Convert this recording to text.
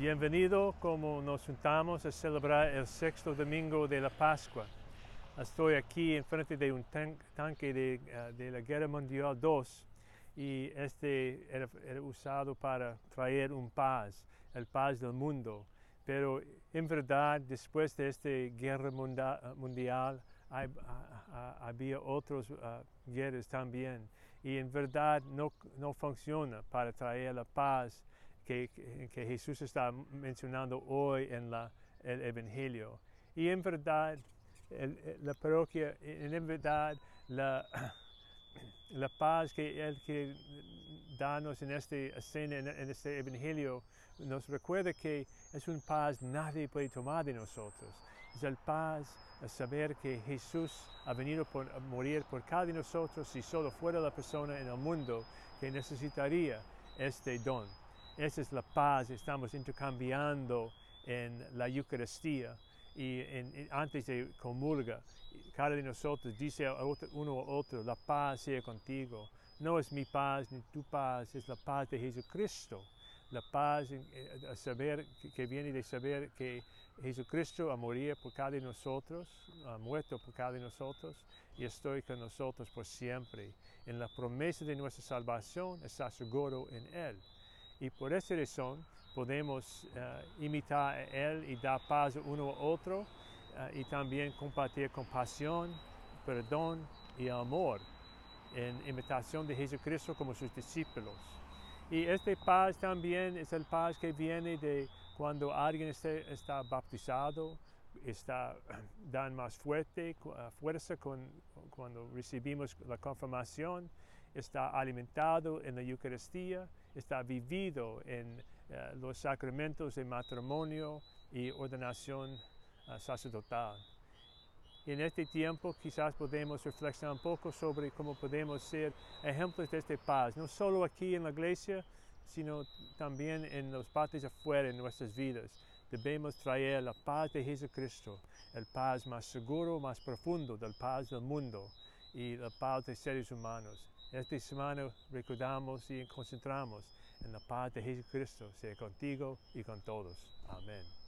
Bienvenido como nos juntamos a celebrar el sexto domingo de la Pascua. Estoy aquí enfrente de un tan- tanque de, eh, de la Guerra Mundial II y este era, usado para traer un paz, el paz del mundo. Pero en verdad, después de esta guerra munda- mundial, había otras ah, guerras también. Y en verdad no, no funciona para traer la paz que, que- Jesús está mencionando hoy en la, el Evangelio. Y en verdad, el- el- la parroquia, en verdad, la, la paz que Él quiere darnos en esta escena, en, en este Evangelio, nos recuerda que es un paz nadie puede tomar de nosotros. Es el paz a saber que Jesús ha venido por, a morir por cada de nosotros si solo fuera la persona en el mundo que necesitaría este don. Esa es la paz estamos intercambiando en la Eucaristía y en- en- antes de comulga. Cada de nosotros dice a otro- uno a otro, la paz sea contigo. No es mi paz ni tu paz, es la paz de Jesucristo. La paz eh, saber, que, que viene de saber que Jesucristo ha morido por cada de nosotros, ha muerto por cada de nosotros y estoy con nosotros por siempre. En la promesa de nuestra salvación está seguro en Él. Y por esa razón podemos eh, imitar a Él y dar paz uno a otro eh, y también compartir compasión, perdón y amor en imitación de Jesucristo como sus discípulos. Y este paz también es el paz que viene de cuando alguien está bautizado, está, dan más fuerte, eh, fuerza con- cuando recibimos la confirmación, está alimentado en la Eucaristía, está vivido en eh, los sacramentos de matrimonio y ordenación eh, sacerdotal. En este tiempo quizás podemos reflexionar un poco sobre cómo podemos ser ejemplos de esta paz, no solo aquí en la iglesia, sino también en los partes afuera en nuestras vidas. Debemos traer la paz de Jesucristo, el paz más seguro, más profundo del paz del mundo y la paz de seres humanos. Esta semana recordamos y concentramos en la paz de Jesucristo, sea contigo y con todos. Amén.